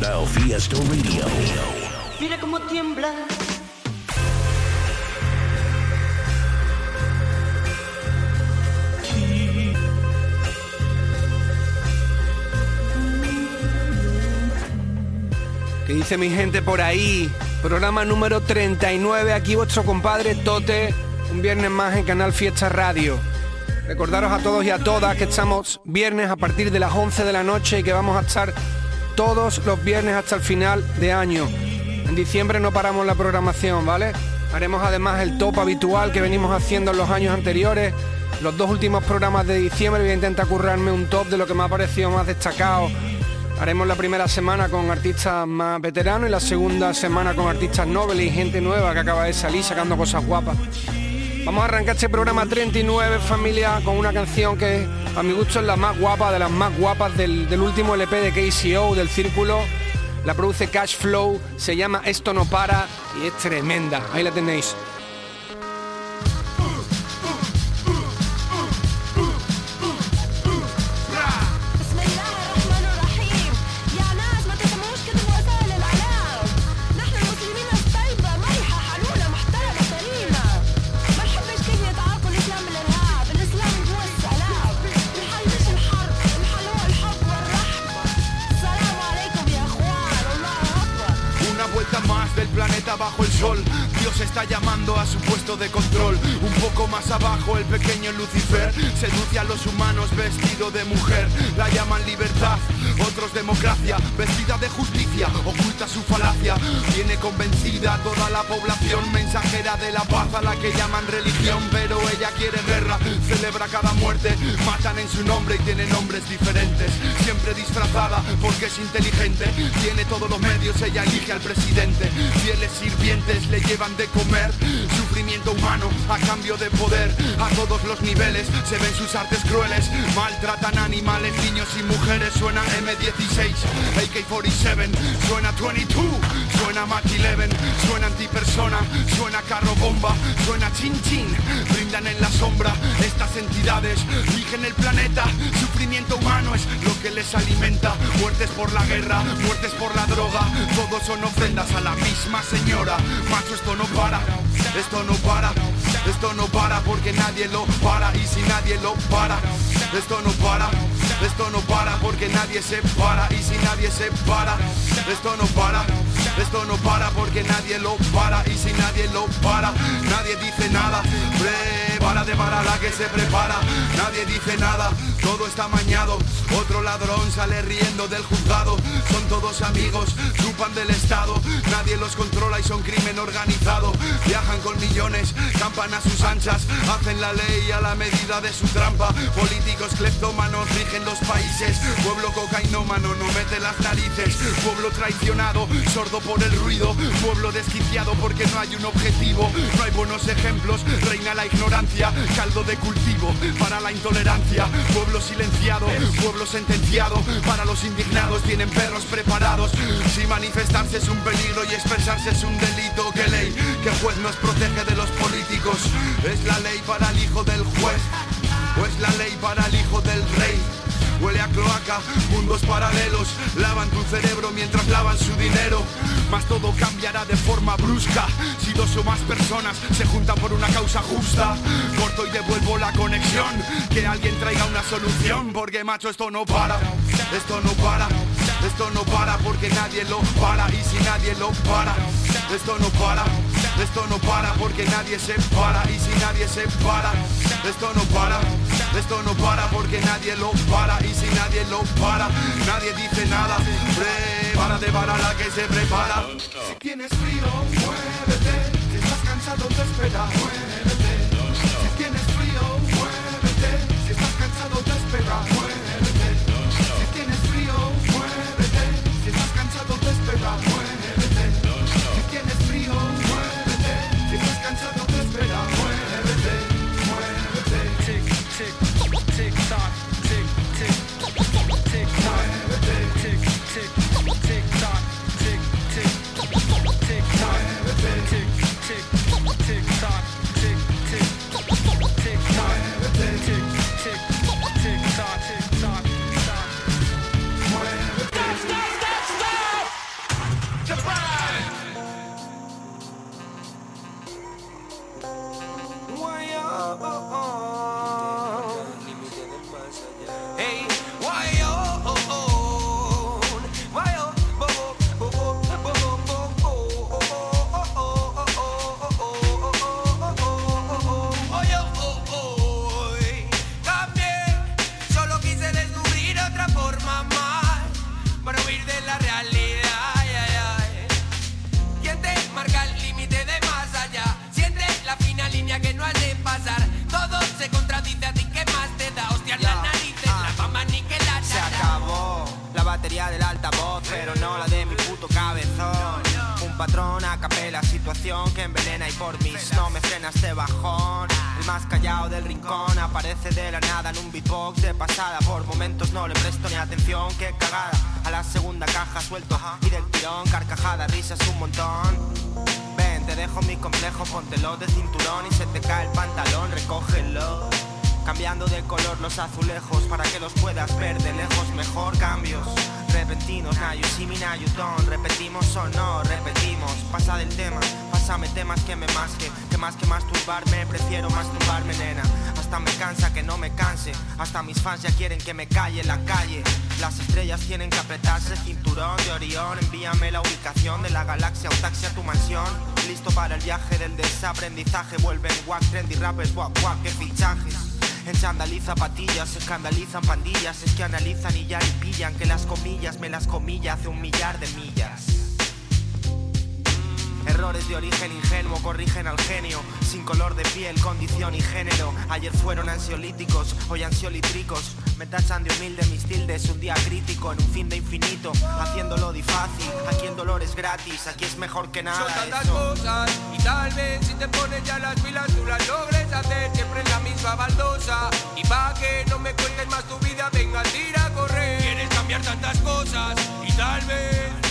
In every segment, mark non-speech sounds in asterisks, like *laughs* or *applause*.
Canal Fiesta Radio. Mira cómo tiembla. ¿Qué dice mi gente por ahí? Programa número 39, aquí vuestro compadre Tote, un viernes más en Canal Fiesta Radio. Recordaros a todos y a todas que estamos viernes a partir de las 11 de la noche y que vamos a estar todos los viernes hasta el final de año. En diciembre no paramos la programación, ¿vale? Haremos además el top habitual que venimos haciendo en los años anteriores. Los dos últimos programas de diciembre voy a intentar currarme un top de lo que me ha parecido más destacado Haremos la primera semana con artistas más veteranos y la segunda semana con artistas nobles y gente nueva que acaba de salir sacando cosas guapas. Vamos a arrancar este programa 39, familia, con una canción que a mi gusto es la más guapa, de las más guapas del, último LP de KCO, del Círculo. La produce Cash Flow, se llama Esto no para y es tremenda. Ahí la tenéis. A su puesto de control. Un poco más abajo el pequeño Lucifer seduce a los humanos vestido de mujer. La llaman libertad, otros democracia. Vestida de justicia, oculta su falacia. Tiene convencida toda la población mensajera de la paz a la que llaman religión. Pero ella quiere guerra, celebra cada muerte. Matan en su nombre y tiene nombres diferentes. Siempre disfrazada porque es inteligente. Tiene todos los medios, ella elige al presidente. Fieles sirvientes le llevan de comer. Sufrimiento humano a cambio de poder. A todos los niveles se ven sus artes crueles. Maltratan animales, niños y mujeres. Suena M16, AK-47, suena 22, suena Mach 11, suena antipersona, suena carro bomba, suena chin chin. Brindan en la sombra estas entidades. Rigen el planeta, sufrimiento humano es lo que les alimenta. Muertes por la guerra, muertes por la droga. Todos son ofrendas a la misma señora. Macho, esto no para, esto no para. Esto no para porque nadie lo para y si nadie lo para, esto no para, esto no para porque nadie se para y si nadie se para, esto no para, esto no para porque nadie lo para y si nadie lo para, nadie dice nada, para la que se prepara, nadie dice nada, todo está mañado, otro ladrón sale riendo del juzgado, son todos amigos, chupan del Estado, nadie los controla y son crimen organizado, viajan con millones, campan a sus anchas, hacen la ley a la medida de su trampa, políticos cleptómanos rigen los países, pueblo cocainómano no mete las narices, pueblo traicionado, sordo por el ruido, pueblo desquiciado porque no hay un objetivo, no hay buenos ejemplos, reina la ignorancia, caldo de cultivo para la intolerancia, pueblo silenciado, pueblo sentenciado, para los indignados tienen perros preparados, si manifestarse es un peligro y expresarse es un delito, que ley, que juez nos protege de los políticos, es la ley para el hijo del juez, o es la ley para el hijo del rey. Huele a cloaca, mundos paralelos Lavan tu cerebro mientras lavan su dinero. Mas todo cambiará de forma brusca Si dos o más personas se juntan por una causa justa. Corto y devuelvo la conexión Que alguien traiga una solución. Porque macho esto no para Esto no para Esto no para porque nadie lo para. Y si nadie lo para Esto no para esto no para porque nadie se para. Y si nadie se para, esto no para, esto no para porque nadie lo para y si nadie lo para, nadie dice nada. Prepárate para la que se prepara. Si tienes frío, muévete. Si estás cansado de esperar, muévete. Si tienes frío, muévete. Si estás cansado de esperar, muévete. Si tienes frío, muévete. Si estás cansado de esperar, politics. Zapatillas, se escandalizan pandillas, es que analizan y ya y pillan que las comillas me las comilla hace un millar de millas. Errores de origen ingenuo corrigen al genio, sin color de piel, condición y género. Ayer fueron ansiolíticos, hoy ansiolítricos. Me tachan de humilde mis tildes, un día crítico en un fin de infinito, haciéndolo difícil. Aquí el dolor es gratis, aquí es mejor que nada. Son tantas eso. cosas y tal vez si te pones ya las pilas tú las logres hacer siempre en la misma baldosa y pa' que no me cuentes más tu vida venga tira a correr quieres cambiar tantas cosas y tal vez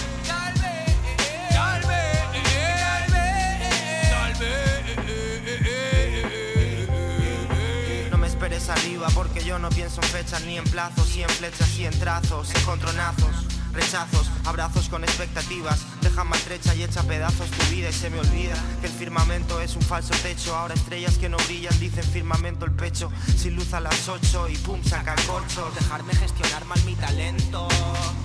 arriba porque yo no pienso en fechas ni en plazos y en flechas y en trazos, encontronazos, rechazos, abrazos con expectativas, deja maltrecha y echa pedazos tu vida y se me olvida que el firmamento es un falso techo, ahora estrellas que no brillan dicen firmamento el pecho, sin luz a las 8 y pum saca corcho, dejarme gestionar mal mi talento,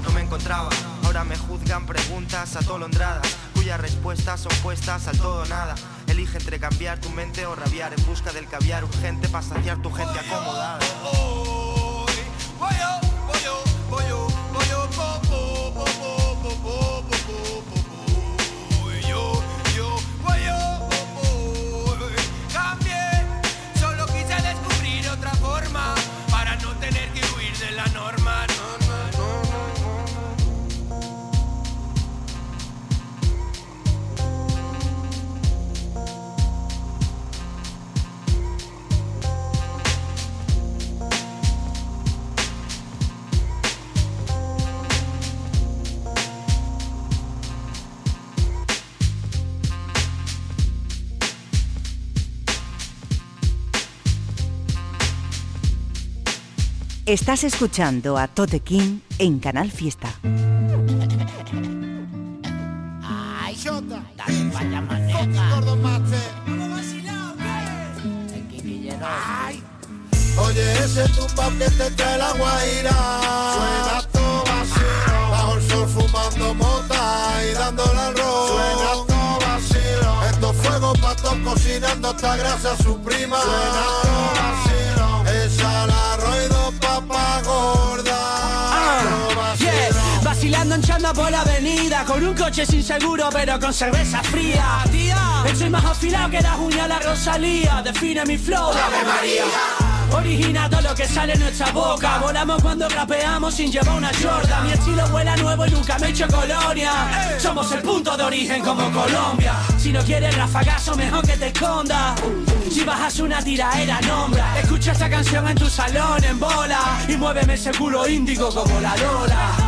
no me encontraba, ahora me juzgan preguntas atolondradas, cuyas respuestas son puestas al todo nada. Elige entre cambiar tu mente o rabiar en busca del caviar urgente para saciar tu gente acomodada. Estás escuchando a Tote King en Canal Fiesta. Ay, dale vaya maneja. Gordo mate. Ay. Oye, ese tumbao que te trae la guaira. Suena todo vacío. Bajo el sol fumando mota y dándole al rol. Suena todo vacío. Estos fuegos patos cocinando esta grasa su prima. Suena todo vacío. Vacilando en chanda por la avenida Con un coche sin seguro pero con cerveza fría. Tía, estoy más afilado que las uñas de la Rosalía. Define mi flow, Ave María. Origina todo lo que sale en nuestra boca. Volamos cuando rapeamos sin llevar una Jordan Mi estilo vuela nuevo y nunca me he hecho colonia. Somos el punto de origen como Colombia. Si no quieres rafagazo mejor que te escondas Si bajas una tiraera nombra. Escucha esta canción en tu salón en bola. Y muéveme ese culo índigo como la Lola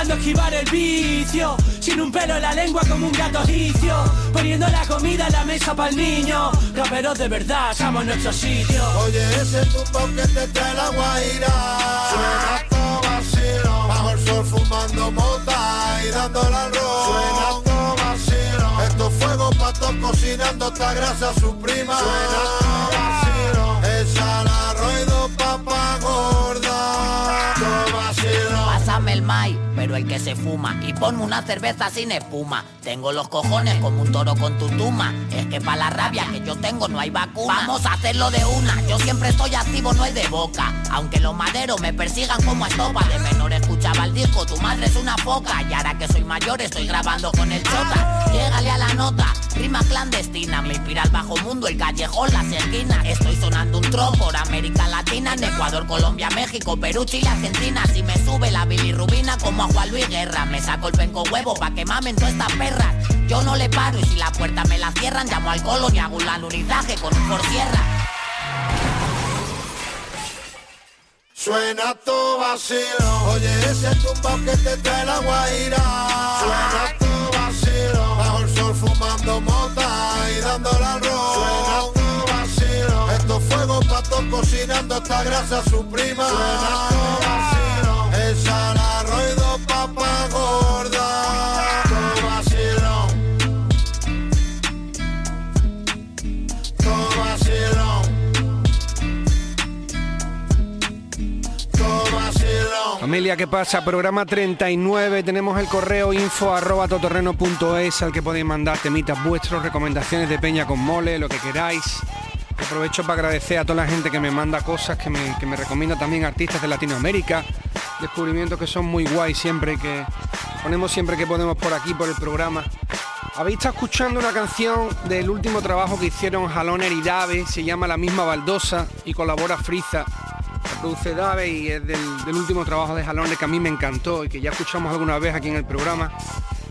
Intentando esquivar el vicio. Sin un pelo en la lengua como un gato egipcio. Poniendo la comida en la mesa para el niño Raperos de verdad, estamos en nuestro sitio. Oye, ese tumbao que te trae la guaira. Suena todo vacío Bajo el sol fumando mota y dándole al rol Suena todo vacío Estos fuegos patos cocinando esta grasa su prima. Suena todo vacío Esa la roido papa gorda Todo vacío Pásame el mai, pero el que se fuma Y ponme una cerveza sin espuma. Tengo los cojones como un toro con tutuma Es que para la rabia que yo tengo no hay vacuna. Vamos a hacerlo de una. Yo siempre estoy activo, no es de boca. Aunque los maderos me persigan como a estopa. De menor escuchaba el disco, tu madre es una foca. Y ahora que soy mayor estoy grabando con el chota. Llégale a la nota, rima clandestina Me inspira el bajo mundo, el callejón, las esquinas. Estoy sonando un tro por América Latina En Ecuador, Colombia, México, Perú, Chile, Argentina. Si me sube la bilirrubina como a Juan Luis Guerra. Me saco el penco huevo pa' que mamen todas estas perras. Yo no le paro y si la puerta me la cierran, llamo al colo y hago un alunizaje con un por tierra. Suena tu vacilo, oye ese tumbao que te trae la guaira. Suena tu vacilo, bajo el sol fumando mota y dándole al rock. Suena tu vacilo, estos fuegos patos cocinando esta grasa su prima. Suena tu vacilo, Familia, ¿qué pasa? Programa 39, tenemos el correo info arroba al que podéis mandar temitas vuestros, recomendaciones de Peña con Mole, lo que queráis. Aprovecho para agradecer a toda la gente que me manda cosas, que me, que me recomienda también artistas de Latinoamérica, descubrimientos que son muy guay siempre, que ponemos siempre que podemos por aquí, por el programa. Habéis estado escuchando una canción del último trabajo que hicieron Jaloner y Dave, se llama La misma baldosa y colabora Friza. Produce Dave y es del, último trabajo de Jaloner que a mí me encantó y que ya escuchamos alguna vez aquí en el programa.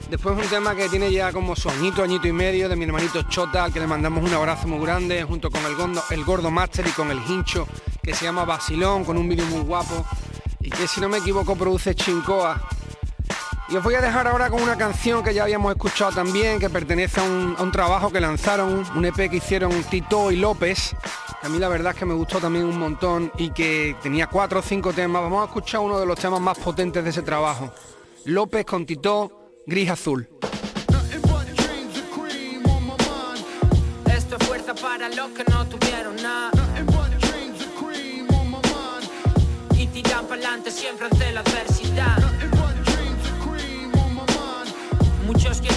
Después un tema que tiene ya como su añito, añito y medio de mi hermanito Chota, al que le mandamos un abrazo muy grande, junto con el Gordo, el Gordo Master y con el Hincho, que se llama Basilón, con un vídeo muy guapo, y que si no me equivoco produce Chincoa. Y os voy a dejar ahora con una canción que ya habíamos escuchado también, que pertenece a un, trabajo que lanzaron, un EP que hicieron Tito y López, que a mí la verdad es que me gustó también un montón y que tenía cuatro o cinco temas. Vamos a escuchar uno de los temas más potentes de ese trabajo. López con Tito, Gris Azul.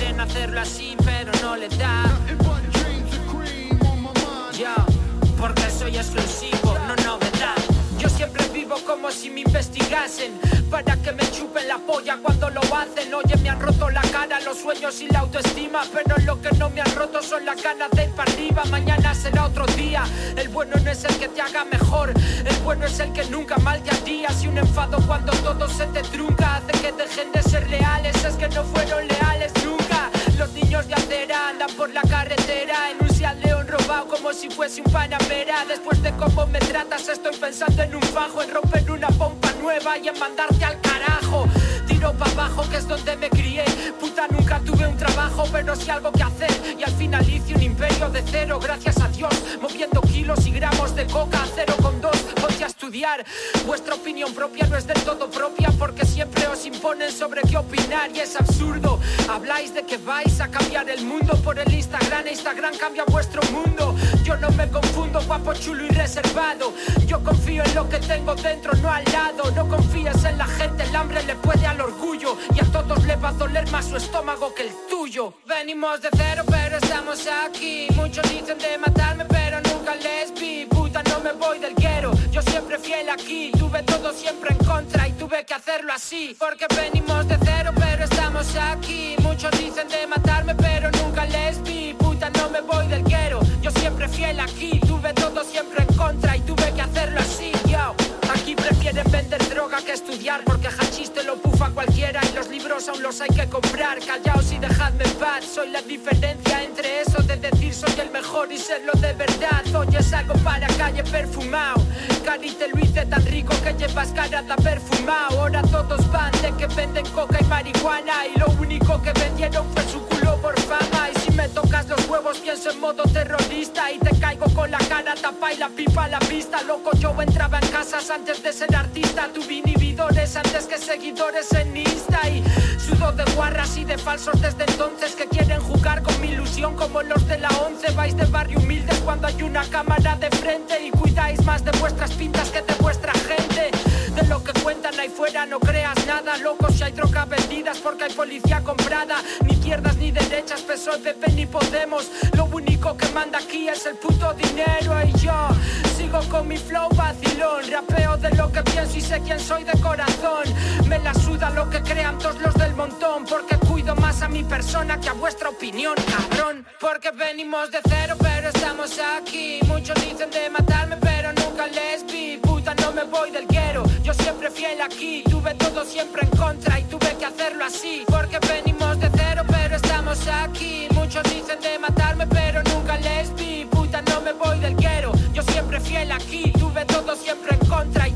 Quieren hacerlo así, pero no les da. Yo, porque soy exclusivo, no novedad. Yo siempre vivo como si me investigasen Para que me chupen la polla cuando lo hacen. Oye, me han roto la cara, los sueños y la autoestima Pero lo que no me han roto son las ganas de ir para arriba. Mañana será otro día. El bueno no es el que te haga mejor El bueno es el que nunca mal te haría Si un enfado cuando todo se te trunca Hace que dejen de ser leales. Es que no fueron leales nunca Los niños de acera andan por la carretera En un Seat León robado como si fuese un Panamera. Después de cómo me tratas estoy pensando en un bajo En romper una pompa nueva y en mandarte al carajo. Tiro para abajo que es donde me crié. Puta nunca tuve un trabajo pero sí algo que hacer. Y al final hice un imperio de cero gracias a Dios. Moviendo kilos y gramos de coca a cero con dos a estudiar. Vuestra opinión propia no es del todo propia Porque siempre os imponen sobre qué opinar Y es absurdo. Habláis de que vais a cambiar el mundo por el Instagram. Instagram cambia vuestro mundo. Yo no me confundo guapo, chulo y reservado. Yo confío en lo que tengo dentro, no al lado. No confíes en la gente, el hambre le puede al orgullo. Y a todos le va a doler más su estómago que el tuyo. Venimos de cero pero estamos aquí. Muchos dicen de matarme pero nunca les vi. Puta no me voy del guero, yo siempre fiel aquí. Tuve todo siempre en contra y tuve que hacerlo así. Porque venimos de cero pero estamos aquí. Muchos dicen de matarme pero nunca les vi. Puta no me voy del guero, yo siempre fiel aquí. Tuve todo siempre en contra y tuve que hacerlo así. Yo Aquí prefieren vender droga que estudiar Porque hachís te lo pufa cualquiera Aún los hay que comprar. Callaos y dejadme en paz. Soy la diferencia entre eso de decir soy el mejor y serlo de verdad. Hoy es algo para calle perfumado Cari te lo hice tan rico que llevas cara de perfumado Ahora todos van de que venden coca y marihuana Y lo único que vendieron fue su culo por fama me tocas los huevos pienso en modo terrorista Y te caigo con la cara tapa y la pipa a la vista Loco yo entraba en casas antes de ser artista. Tuve inhibidores antes que seguidores en Insta Y sudo de guarras y de falsos desde entonces Que quieren jugar con mi ilusión como los de la once. Vais de barrio humildes cuando hay una cámara de frente Y cuidáis más de vuestras pintas que de vuestra gente de lo que cuentan ahí fuera no creas nada Loco si hay droga vendidas porque hay policía comprada. Ni izquierdas ni derechas, PSOE, PP ni Podemos. Lo único que manda aquí es el puto dinero Y yo sigo con mi flow vacilón. Rapeo de lo que pienso y sé quién soy de corazón. Me la suda lo que crean todos los del montón Porque cuido más a mi persona que a vuestra opinión, cabrón. Porque venimos de cero pero estamos aquí. Muchos dicen de matarme pero nunca les vi. Puta no me voy del guero yo siempre fiel aquí, tuve todo siempre en contra y tuve que hacerlo así. Porque venimos de cero, pero estamos aquí. Muchos dicen de matarme, pero nunca les vi. Puta, no me voy del quiero. Yo siempre fiel aquí, tuve todo siempre en contra y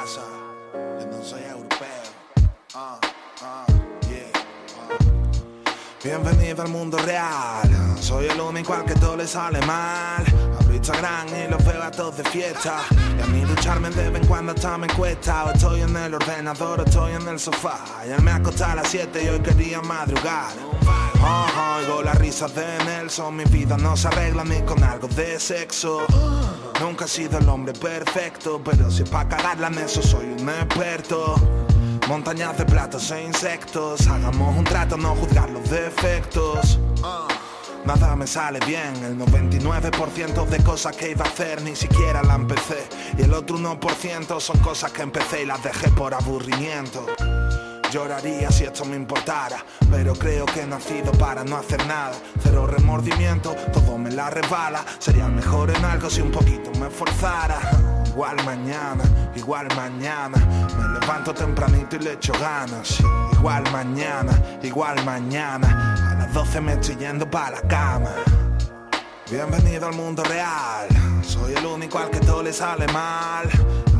Ah, ah, ah. Bienvenido al mundo real, soy el único al que todo le sale mal. Abro Instagram y los veo a todos de fiesta. Y a mí ducharme de vez en cuando hasta me cuesta. Estoy en el ordenador estoy en el sofá. Ayer me acosté a las 7 y hoy quería madrugar. Oigo las risas de Nelson, mi vida no se arregla ni con algo de sexo. Nunca he sido el hombre perfecto, pero si es pa' cagarla en eso soy un experto. Montañas de platos e insectos, hagamos un trato, no juzgar los defectos. Nada me sale bien, el 99% de cosas que iba a hacer ni siquiera la empecé. Y el otro 1% son cosas que empecé y las dejé por aburrimiento. Lloraría si esto me importara, pero creo que he nacido para no hacer nada. Cero remordimiento, todo me la resbala. Sería mejor en algo si un poquito me esforzara. *laughs* Igual mañana, igual mañana. Me levanto tempranito y le echo ganas. Igual mañana, igual mañana. A las 12 me estoy yendo para la cama. Bienvenido al mundo real. Soy el único al que todo le sale mal.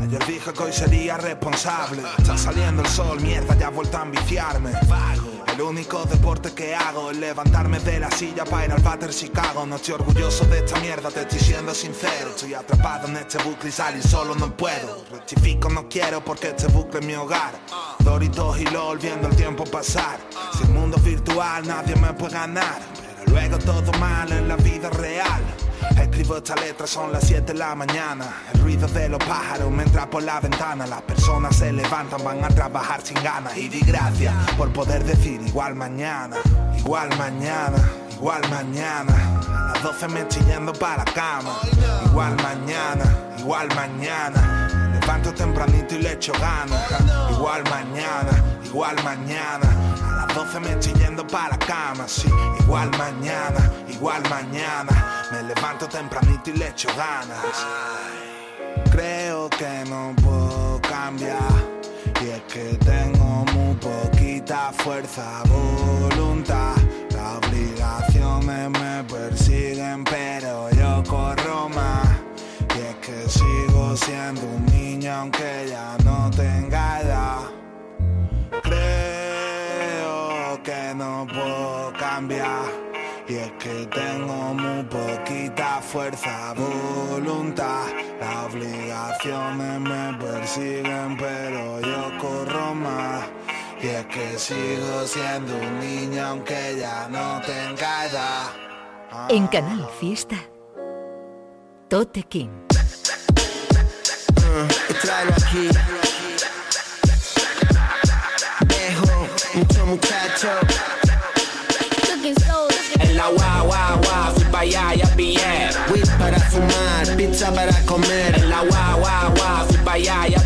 Ayer dije que hoy sería responsable. Está saliendo el sol, mierda, ya vuelto a ambiciarme. El único deporte que hago es levantarme de la silla para ir al Batter Chicago. No estoy orgulloso de esta mierda, te estoy siendo sincero. Estoy atrapado en este bucle y salir solo no puedo. Rectifico, no quiero porque este bucle es mi hogar. Doritos y LOL viendo el tiempo pasar. Si el mundo es virtual, nadie me puede ganar. Pero luego todo mal en la vida real. Escribo esta letra, son las 7 de la mañana. El ruido de los pájaros me entra por la ventana. Las personas se levantan, van a trabajar sin ganas. Y di gracias por poder decir igual mañana, igual mañana, igual mañana. A las 12 me yendo para la cama. Igual mañana, igual mañana. Levanto tempranito y le echo ganas. Igual mañana, igual mañana. A las 12 me estoy yendo para la cama, sí. Igual mañana, igual mañana. Me levanto tempranito y le echo ganas. Creo que no puedo cambiar. Y es que tengo muy poquita fuerza, voluntad. Las obligaciones me persiguen, pero yo corro más. Y es que sigo siendo un niño aunque ya no tenga edad. Creo que no puedo cambiar. Y es que tengo muy poquita fuerza, voluntad. Las obligaciones me persiguen, pero yo corro más. Y es que sigo siendo un niño aunque ya no tenga edad. En Canal Fiesta. Tote King. Tráelo aquí. Dejo mucho muchacho. En la guau, guau, guau, fui pa' allá, ya pillé. Weed para fumar, pizza para comer. En la guau, guau, fui pa' allá, ya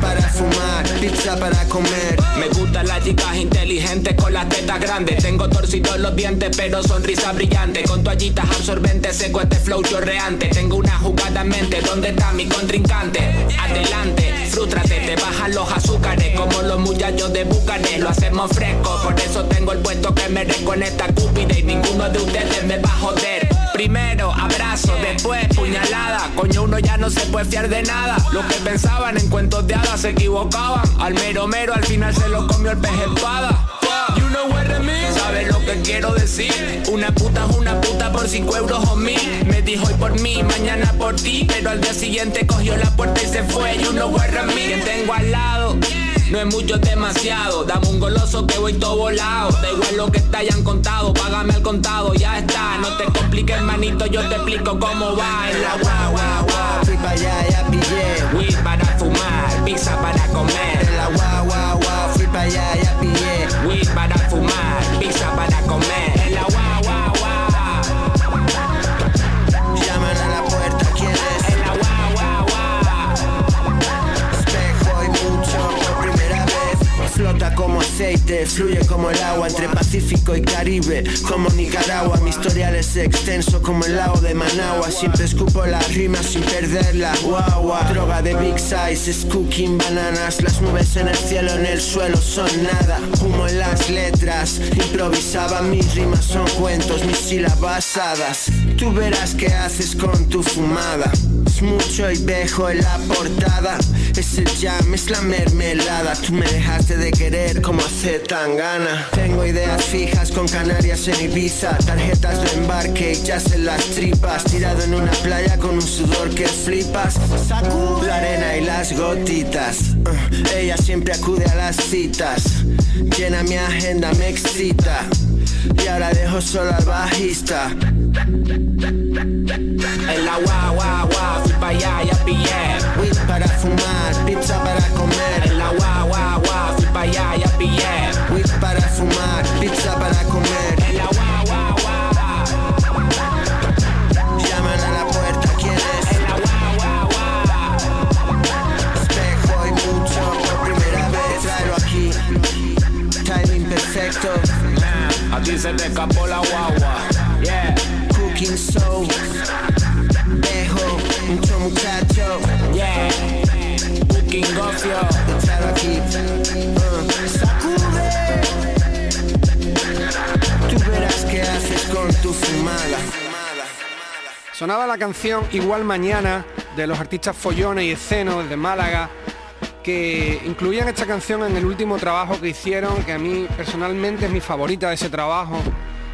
para fumar, pizza para comer. Me gustan las chicas inteligentes con las tetas grandes. Tengo torcidos los dientes, pero sonrisa brillante. Con toallitas absorbentes, seco este flow chorreante. Tengo una jugada en mente, ¿dónde está mi contrincante? Adelante, frústrate, te bajan los azúcares. Como los muchachos de Bucanes, lo hacemos fresco. Por eso tengo el puesto que merezco en esta cúpida. Y ninguno de ustedes me va a joder. Primero abrazo, después puñalada. Coño, uno ya no se puede fiar de nada. Los que pensaban en cuentos de hadas se equivocaban. Al mero mero al final se lo comió el pez espada. You know what I mean? ¿Sabes lo que quiero decir? Una puta es una puta por 5 euros o mil. Me dijo hoy por mí, mañana por ti. Pero al día siguiente cogió la puerta y se fue. You know what I mean? Quien tengo al lado. No es mucho, es demasiado. Dame un goloso que voy todo volado. Da igual lo que te hayan contado, págame al contado, ya está. No te compliques, hermanito, yo te explico cómo va. En la guau, guau. Fui para allá, ya pillé. Weed para fumar, pizza para comer. En la guau, guau. Fui para allá, ya pillé. Weed para fumar, pizza para comer. Oeste fluye como el agua entre Pacífico y Caribe, como Nicaragua. Mi historial es extenso como el lago de Managua. Siempre escupo las rimas sin perder la guagua. Droga de big size es cooking bananas. Las nubes en el cielo, en el suelo son nada. Humo en las letras, improvisaba. Mis rimas son cuentos, mis sílabas hadas. Tú verás qué haces con tu fumada. Es mucho y vejo en la portada. Es el jam, es la mermelada. Tú me dejaste de querer como hace tan gana. Tengo ideas fijas con Canarias en Ibiza. Tarjetas de embarque y jazz en las tripas. Tirado en una playa con un sudor que flipas. La arena y las gotitas. Uh, ella siempre acude a las citas. Llena mi agenda, me excita. Y ahora dejo solo al bajista. En la guau, guau, fui pa' allá, ya pillé. Weed para fumar, pizza para comer. En la guau, guau, fui pa' allá, ya pillé. Weed para fumar, la canción Igual Mañana de los artistas Follones y Esceno de Málaga que incluían esta canción en el último trabajo que hicieron, que a mí personalmente es mi favorita de ese trabajo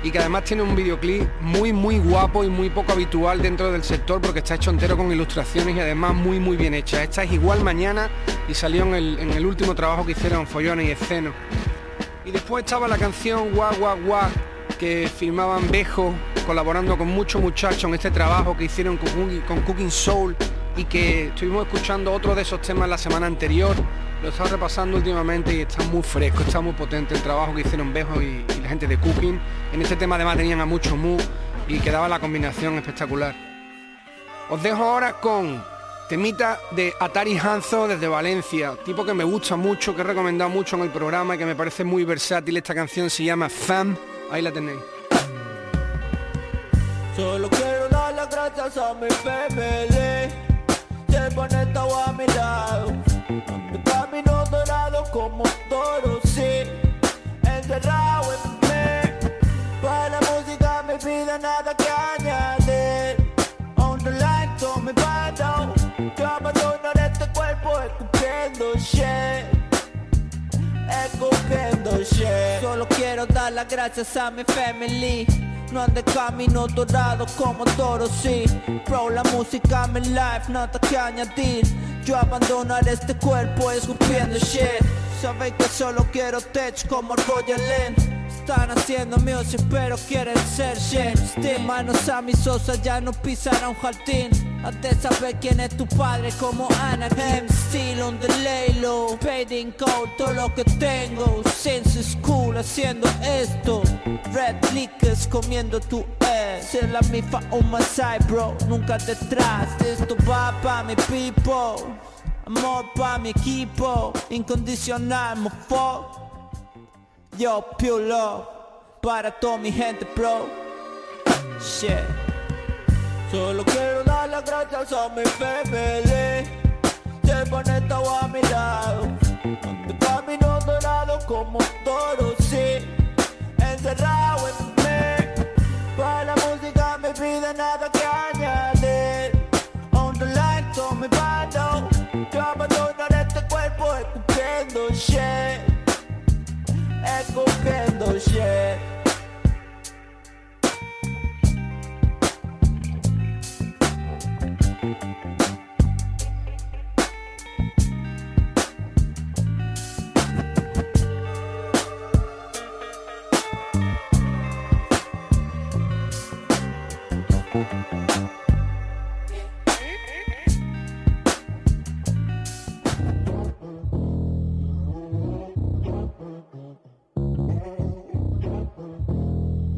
y que además tiene un videoclip muy muy guapo y muy poco habitual dentro del sector porque está hecho entero con ilustraciones y además muy muy bien hecha. Esta es Igual Mañana y salió en el, en el último trabajo que hicieron Follones y Esceno. Y después estaba la canción Gua Gua Gua que firmaban Bejo colaborando con muchos muchachos en este trabajo que hicieron con, Cooking- Soul y que estuvimos escuchando otro de esos temas la semana anterior. Lo he estado repasando últimamente y está muy fresco, está muy potente el trabajo que hicieron Bejo y, y la gente de Cooking. En este tema además tenían a mucho Mu y quedaba la combinación espectacular. Os dejo ahora con temita de Atari Hanzo desde Valencia, tipo que me gusta mucho, que he recomendado mucho en el programa y que me parece muy versátil. Esta canción se llama Fam, ahí la tenéis. Solo quiero dar las gracias a mi Siempre han estado a mi lado. De camino dorado como toro, sí. Encerrado en mí Para la música mi vida nada que añadir. On the line con mi bando Yo abandonaré este cuerpo escupiendo shit. Escupiendo shit. Solo quiero dar las gracias a mi family. No ande camino dorado como toro, sí. Bro, la música mi life, nada que añadir. Yo abandonaré este cuerpo escupiendo shit. Sabéis que solo quiero tech como Roger Lynn. Están haciendo music pero quieren ser shit. Still manos a mi sosa ya no pisará un jardín Antes saber quién es tu padre como Anakin Still on the lay low Paid in code todo lo que tengo Since school haciendo esto. Red liquors comiendo tu ass Se la mifa on my side bro Nunca detrás. Esto va pa mi people Amor pa mi equipo. Incondicional mo fuck Yo, pure love para toda mi gente, bro. Shit. Solo quiero dar las gracias a mi family. Siempre han estado a mi lado. De camino dorado como toro, sí. Encerrado en mí. Para la música mi vida nada que añadir. On the line con mi bando. Yo abandonaré este cuerpo escupiendo shit escupiendo shit.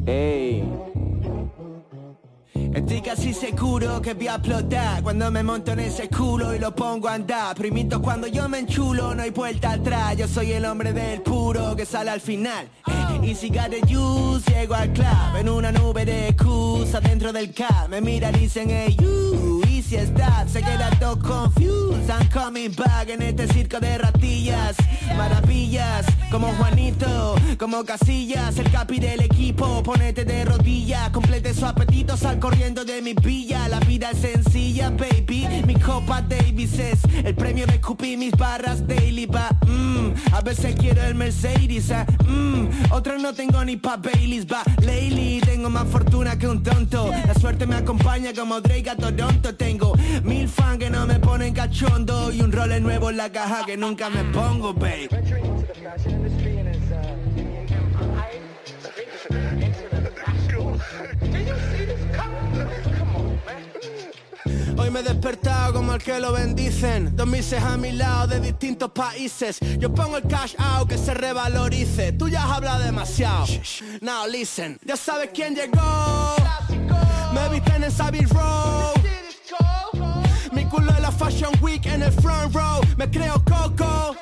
Ey. Estoy casi seguro que voy a explotar Cuando me monto en ese culo y lo pongo a andar. Primito, cuando yo me enchulo no hay vuelta atrás. Yo soy el hombre del puro que sale al final. Ah. Y si got juice, llego al club. En una nube de excusa dentro del car Me mira, y dicen hey you si se queda todo confused I'm coming back en este circo de ratillas. Maravillas como Juanito Como Casillas. El capi del equipo Ponete de rodillas. Complete su apetito sal corriendo de mi villa. La vida es sencilla baby. Mi copa Davis es el premio. De escupir mis barras daily va mm, A veces quiero el Mercedes ah, mm, Otras no tengo ni pa' Baileys va. Lately tengo más fortuna que un tonto. La suerte me acompaña como Drake a Toronto. Tengo mil fans que no me ponen cachondo. Y un role nuevo en la caja que nunca me pongo babe Hoy me he despertado como el que lo bendicen. Dos mises a mi lado de distintos países. Yo pongo el cash out que se revalorice. Tú ya has hablado demasiado. Now listen. Ya sabes quién llegó. Me visten en Savvy Row. Mi culo en la Fashion Week en el front row. Me creo coco.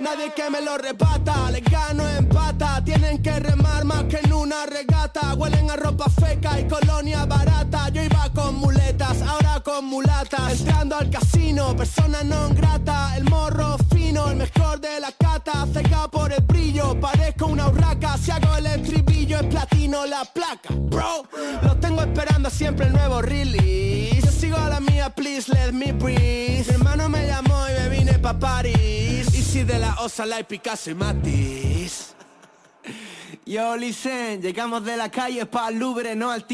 Nadie que me lo rebata, le gano en pata. Tienen que remar más que una regata Huelen a ropa feca y colonia barata. Yo iba con muletas, ahora con mulatas. Entrando al casino, persona non grata. El morro fino, el mejor de la cata. Cega por el brillo, parezco una urraca. Si hago el estribillo es platino la placa. Bro, lo tengo esperando siempre el nuevo release. Yo sigo a la mía, please let me breathe. Mi hermano me llamó y me vine pa' París. Y si de la osa la hay Picasso y Matisse Yo, listen, llegamos de la calle pa' Louvre, no al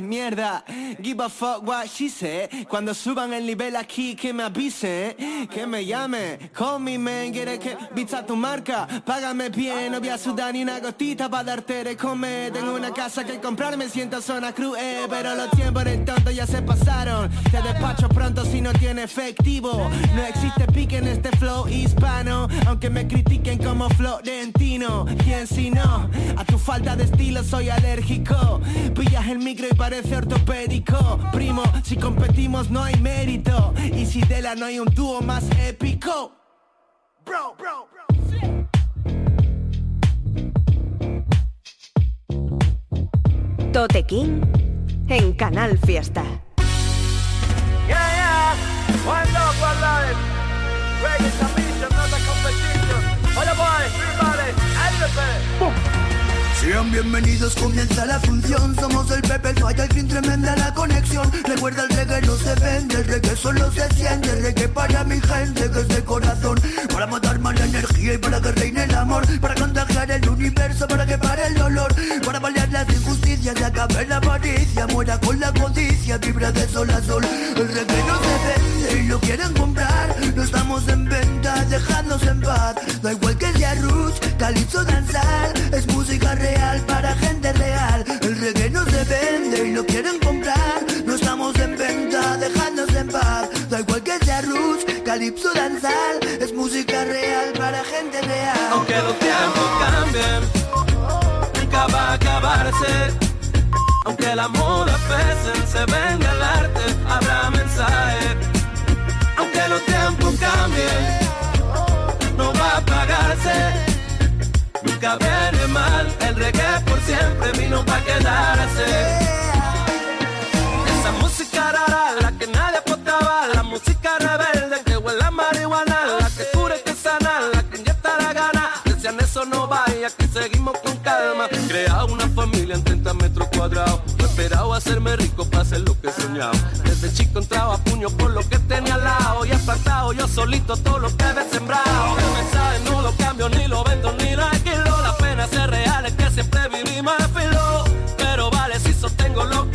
mierda. Give a fuck what she said. Cuando suban el nivel aquí, que me avisen Que me llame, call me man Quiere que vista tu marca. Págame bien, no voy a sudar ni una gotita Pa' darte de comer. Tengo una casa que comprar, me siento zona cruz eh, Pero los tiempos del tonto ya se pasaron. Te despacho pronto si no tiene efectivo. No existe pique en este flow hispano Aunque me critiquen como florentino. ¿Quién si no? A tu falta de estilo soy alérgico Pillas el micro y parece ortopédico Primo, si competimos no hay mérito Y si de la no hay un dúo más épico Bro, bro, bro Tote King en Canal Fiesta. Yeah, yeah. One love, one life. Sean bienvenidos, comienza la función. Somos el Pepe, el Falla, el fin tremenda la conexión. Recuerda el reggae no se vende, el reggae solo se siente. El reggae para mi gente que es de corazón. Para matar más la energía y para que reine el amor. Para contagiar el universo, para que pare el dolor. Para paliar las injusticias y acabar la avaricia. Muera con la codicia, vibra de sol a sol. El reggae no se vende y lo quieren comprar. No estamos en venta, dejadnos en paz. Da igual que sea roots, calipso danzar. Es música real para gente real. El reggae no se vende y lo quieren comprar. No estamos en venta, dejadnos en paz. Da igual que sea roots, calipso danzar Es música real para gente real. Aunque los tiempos cambien Nunca va a acabarse. Aunque la moda pese, se venga el arte Habrá mensaje. Aunque los tiempos cambien No va a apagarse Nunca viene mal, el reggae por siempre vino pa' quedarse. Esa música rara, la que nadie apostaba, la música rebelde que huele a marihuana, la que cura y que sana, la que inyecta la gana. Decían eso no va y aquí seguimos con calma. Crea una familia en 30 metros cuadrados. No esperaba hacerme rico para hacer lo que soñaba. Desde chico entraba puño por lo que tenía al lado y he plantado yo solito todo lo que he sembrado. El mensaje no lo cambio ni lo vendo ni lo alquilo. La pena ser real es que siempre vivimos a filo. Pero vale si sostengo lo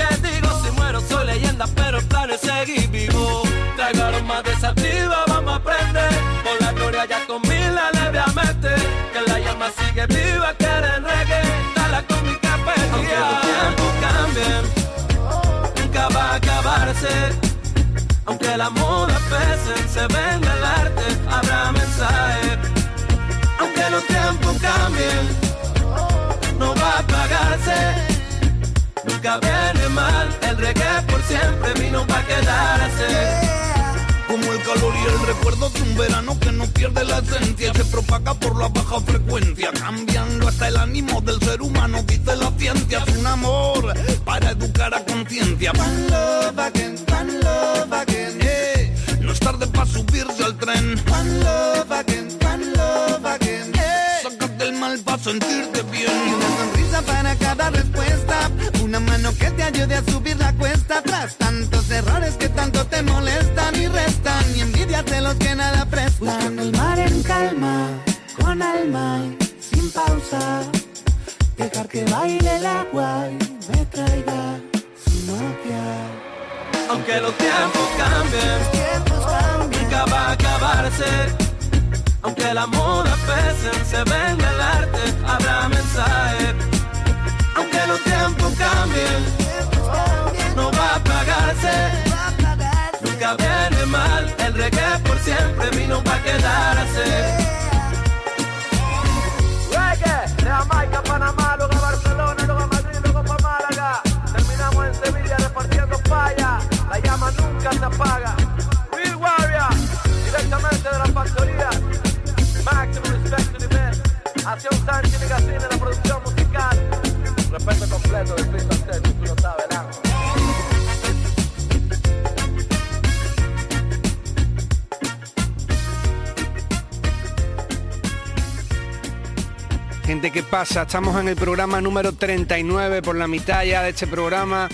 Aunque la moda pese, se venda el arte, habrá mensaje. Aunque los tiempos cambien, no va a apagarse. Nunca viene mal, el reggae por siempre vino pa' quedarse. Como el calor y el recuerdo de un verano que no pierde la esencia se propaga por la baja frecuencia, cambiando hasta el ánimo del ser humano, dice la ciencia, es un amor para educar a conciencia. One love again, one love again. No es tarde para subirse al tren. One love again, one love again. Sácate el mal para sentirte bien. Para cada respuesta. Una mano que te ayude a subir la cuesta. Tras tantos errores que tanto te molestan y restan. Y envidia de los que nada prestan. Buscando el mar en calma, con alma y sin pausa. Dejar que baile el agua y me traiga su magia. Aunque los tiempos cambien, nunca va a acabarse. Aunque la moda pese, se venga el arte, habrá mensaje. Aunque los tiempos cambien, no va a apagarse. Nunca viene mal, el reggae por siempre vino pa' quedarse. Reggae, de Jamaica, Panamá, luego a Barcelona, luego a Madrid, luego pa' Málaga. Terminamos en Sevilla repartiendo falla, la llama nunca se apaga. Real Warrior, directamente de la factoría. Maximum respect to the men. Acción Sánchez en la producción musical. Respeto completo de tú. Gente, ¿qué pasa? Estamos en el programa número 39 por la mitad ya de este programa.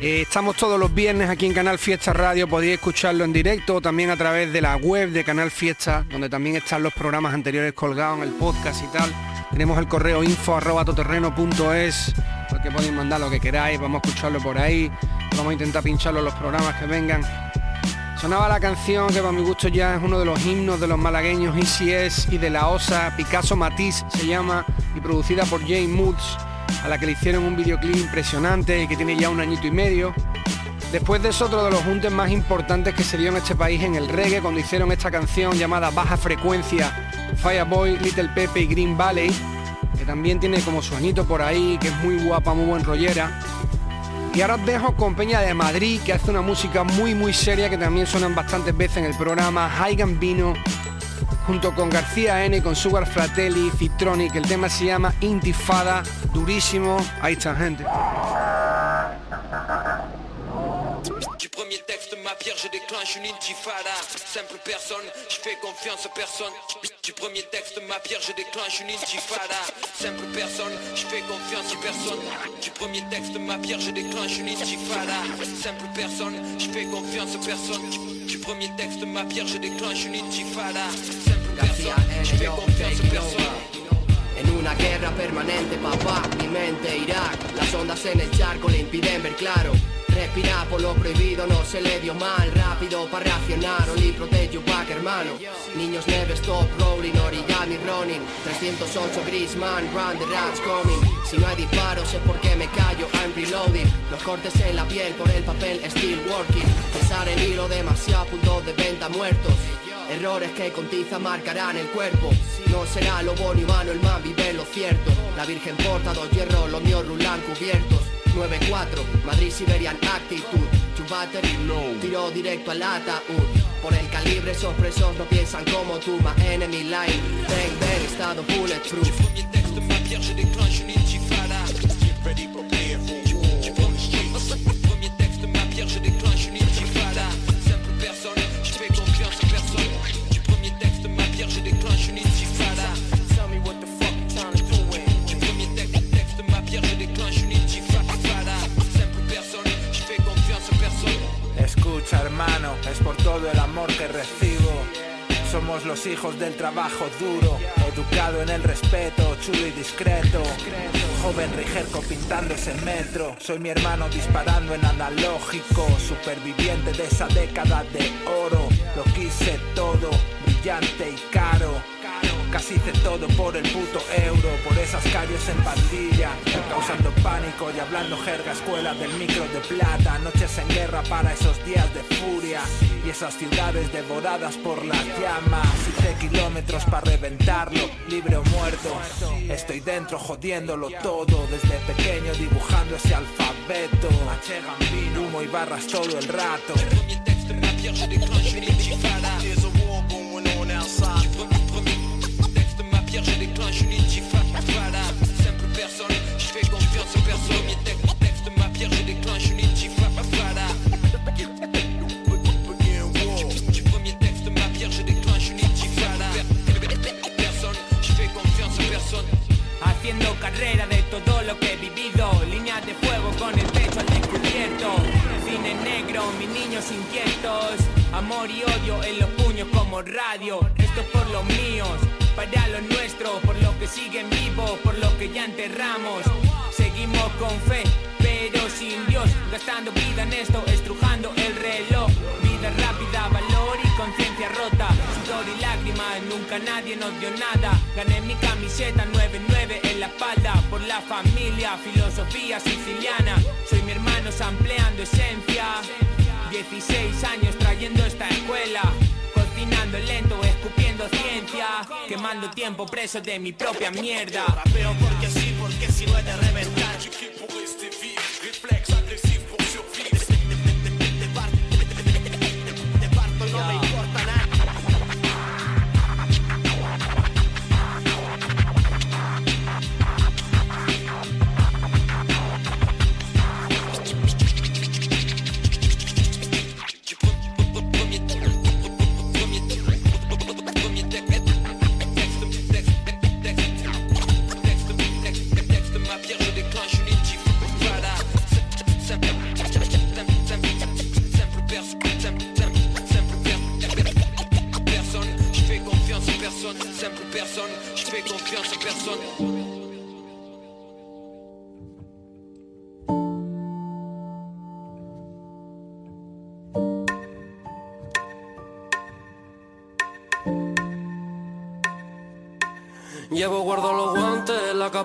Eh, estamos todos los viernes aquí en Canal Fiesta Radio, podéis escucharlo en directo o también a través de la web de Canal Fiesta, donde también están los programas anteriores colgados en el podcast y tal. Tenemos el correo info arroba porque podéis mandar lo que queráis, vamos a escucharlo por ahí, vamos a intentar pincharlo en los programas que vengan. Sonaba la canción que para mi gusto ya es uno de los himnos de los malagueños ECS y de la OSA, Picasso Matiz se llama, y producida por Jane Moods, a la que le hicieron un videoclip impresionante y que tiene ya un añito y medio. Después de eso, otro de los juntes más importantes que se dio en este país en el reggae, cuando hicieron esta canción llamada Baja Frecuencia, Fireboy, Little Pepe y Green Valley, que también tiene como su añito por ahí, que es muy guapa, muy buen rollera. Y ahora os dejo con Peña de Madrid, que hace una música muy muy seria que también suenan bastantes veces en el programa, High Gambino, junto con García N, con Sugar Fratelli, Fitronic, el tema se llama Intifada, durísimo, ahí está gente. Du premier texte ma pierre je déclenche une intifada. Simple personne, je fais confiance à personne. Du premier texte ma pierre je déclenche une intifada. Simple personne, je fais confiance à personne. Du premier texte ma pierre je déclenche une intifada. Simple personne, je fais confiance à personne. En una guerra permanente, papá, mi mente Irak Las ondas en el charco le impiden ver claro Respirar por lo prohibido no se le dio mal. Rápido para reaccionar, Oli protege back hermano. Niños neve, stop rolling, origami running. 308 Grisman, run the rats coming. Si no hay disparos es porque me callo, I'm reloading. Los cortes en la piel por el papel, still working. Pesar el hilo demasiado, puntos de venta muertos. Errores que con tiza marcarán el cuerpo. No será lo bueno y humano, el man vive lo cierto. La virgen porta dos hierros, los míos rulan cubiertos 9-4, Madrid Siberian Actitude To battery low, tiro directo al ataúd Por el calibre esos presos no piensan como tú My enemy line, bang bang, estado bulletproof Escucha hermano, es por todo el amor que recibo. Somos los hijos del trabajo duro, educado en el respeto, chulo y discreto. Joven rijerco pintando ese metro. Soy mi hermano disparando en analógico, superviviente de esa década de oro. Lo quise todo, brillante y caro. Casi hice todo por el puto euro, por esas calles en pandilla, causando pánico y hablando jerga, escuela del micro de plata, noches en guerra para esos días de furia y esas ciudades devoradas por las llamas. Hice kilómetros para reventarlo, libre o muerto. Estoy dentro jodiéndolo todo, desde pequeño dibujando ese alfabeto. Humo y barras todo el rato. Haciendo carrera de todo lo que he vivido. Líneas de fuego con el techo al descubierto. Cine negro, mis niños inquietos Amor y odio en los puños como radio. Esto es por los míos, para los nuestros Por los que siguen vivos, por los que ya enterramos. Seguimos con fe, sin Dios Gastando vida en esto, estrujando el reloj. Vida rápida, valor y conciencia rota. Sudor y lágrimas, nunca nadie nos dio nada. Gané mi camiseta 9-9 en la espalda Por la familia, filosofía siciliana. Soy mi hermano sampleando esencia. 16 años trayendo esta escuela Cocinando lento, escupiendo ciencia. Quemando tiempo preso de mi propia mierda. Rapeo porque sí, porque si no de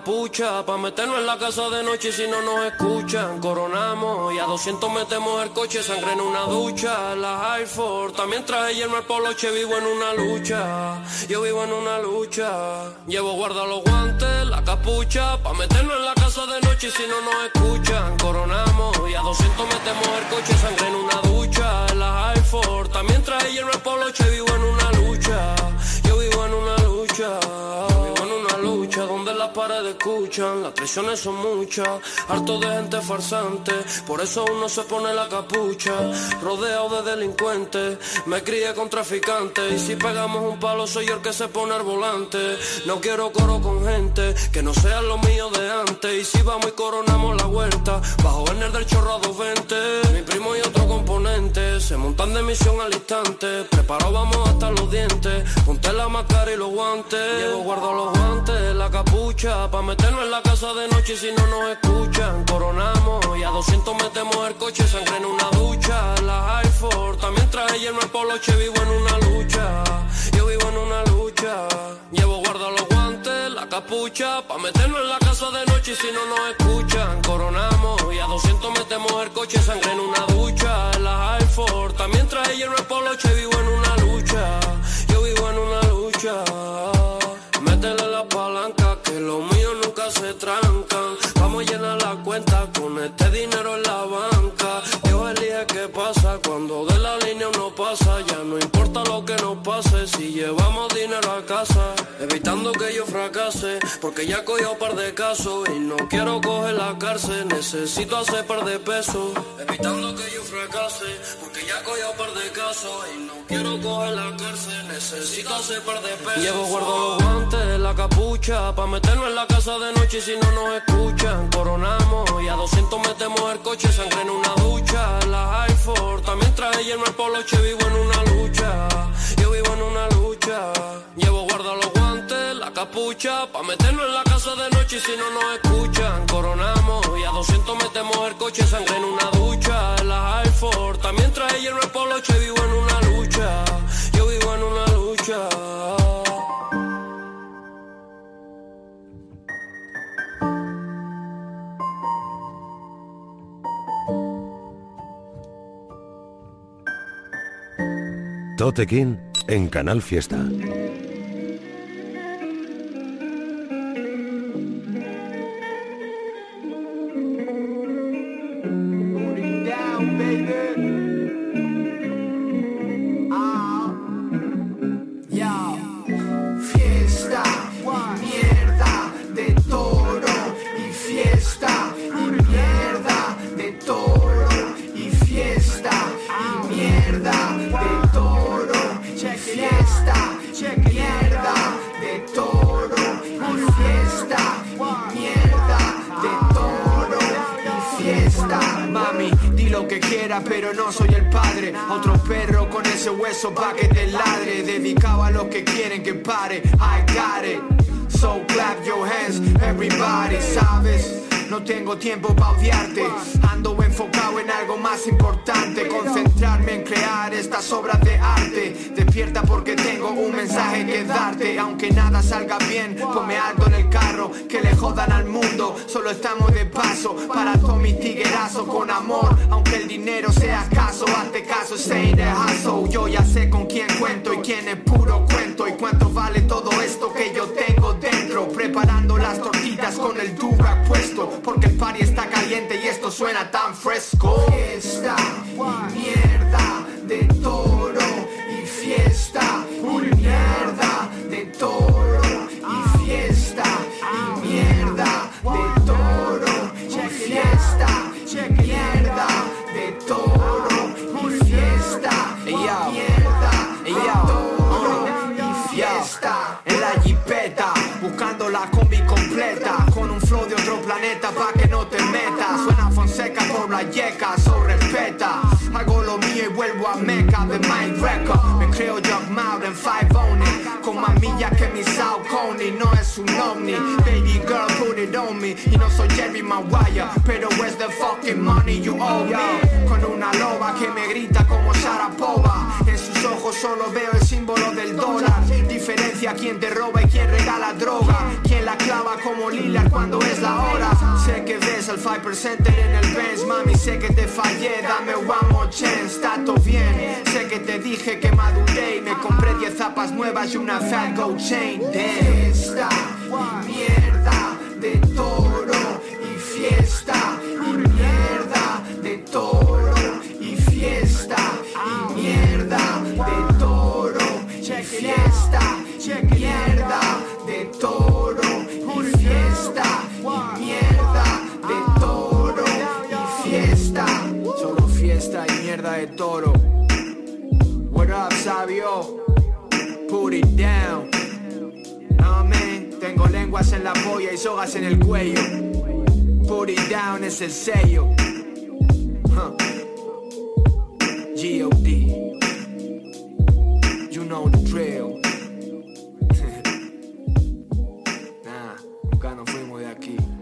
capucha, pa' meternos en la casa de noche si no nos escuchan. Coronamos y a 200 metemos el coche, sangre en una ducha. Air Force, también traje el poloche, vivo en una lucha. Yo vivo en una lucha. Llevo guardo los guantes, la capucha, pa' meternos en la casa de noche si no nos escuchan. Coronamos y a 200 metemos el coche, sangre en una ducha. Air Force, también traje el poloche, vivo en una lucha. Yo vivo en una lucha. Paredes escuchan, las presiones son muchas, harto de gente farsante, por eso uno se pone la capucha, rodeado de delincuentes, me crié con traficantes, y si pegamos un palo soy yo el que se pone al volante, no quiero coro con gente, que no sea lo mío de antes, y si vamos y coronamos la vuelta, bajo el del chorro a 220, mi primo y otro componente, se montan de misión al instante, preparo vamos hasta los dientes, ponte la máscara y los guantes, llevo guardo los guantes, la capucha, pa' meternos en la casa de noche si no nos escuchan, coronamos y a 200 metemos el coche, sangre en una ducha, las Air Force, también traje yerno el poloche, vivo en una lucha, yo vivo en una lucha, llevo guardo los guantes, la capucha, pa' meternos en la casa de noche si no nos escuchan, coronamos y a 200 metemos el coche, sangre en una ducha, las Air Force, también traje yerno el poloche, vivo en una lucha, yo vivo en una lucha. Métele la palanca que los míos nunca se trancan. Vamos a llenar la cuenta con este dinero en la banca. Dios elige qué pasa cuando de la línea uno pasa. Ya no importa lo que nos pase si llevamos dinero a casa. Evitando que yo fracase, porque ya cogido un par de casos y no quiero coger la cárcel. Necesito hacer par de pesos. Evitando que yo fracase, porque ya cogido un par de casos y no quiero coger la cárcel. Necesito hacer par de pesos. Llevo guardo los guantes, la capucha, pa' meternos en la casa de noche y si no nos escuchan, coronamos y a 200 metemos el coche, sangre en una ducha, Air Force, también traje yerno el poloche, vivo en una lucha, yo vivo en una lucha, llevo guardo los guantes, la capucha, pa' meternos Hacerlo en la casa de noche y si no nos escuchan, coronamos. Y a 200 metemos el coche, sangre en una ducha. En la Hartford también trae hierro el poloche, vivo en una lucha. Yo vivo en una lucha. Totequín en Canal Fiesta. Down, baby. Tengo tiempo pa' odiarte. Mi South Coney. No es un ovni, baby girl put it on me. Y no soy Jerry Maguire, pero where's the fucking money you owe me? Con una loba que me grita como Sharapova. En sus ojos solo veo el símbolo del dólar. Diferencia quién te roba y quién regala droga. Quién la clava como Lillard cuando es la hora. Sé que ves el 5% en el Benz, mami. Sé que te fallé, dame one more chance. Está todo bien. Sé que te dije que maduré y me compré 10 zapas nuevas y una Fat Gold Chain. Mierda de toro y fiesta, mierda de toro y fiesta, y mierda de toro y fiesta, mierda de toro fiesta, y mierda de toro y fiesta. Solo fiesta y mierda de toro. What up, Sabio? Put it down. Lenguas en la polla y sogas en el cuello. Put it down es el sello. You know the drill. *laughs*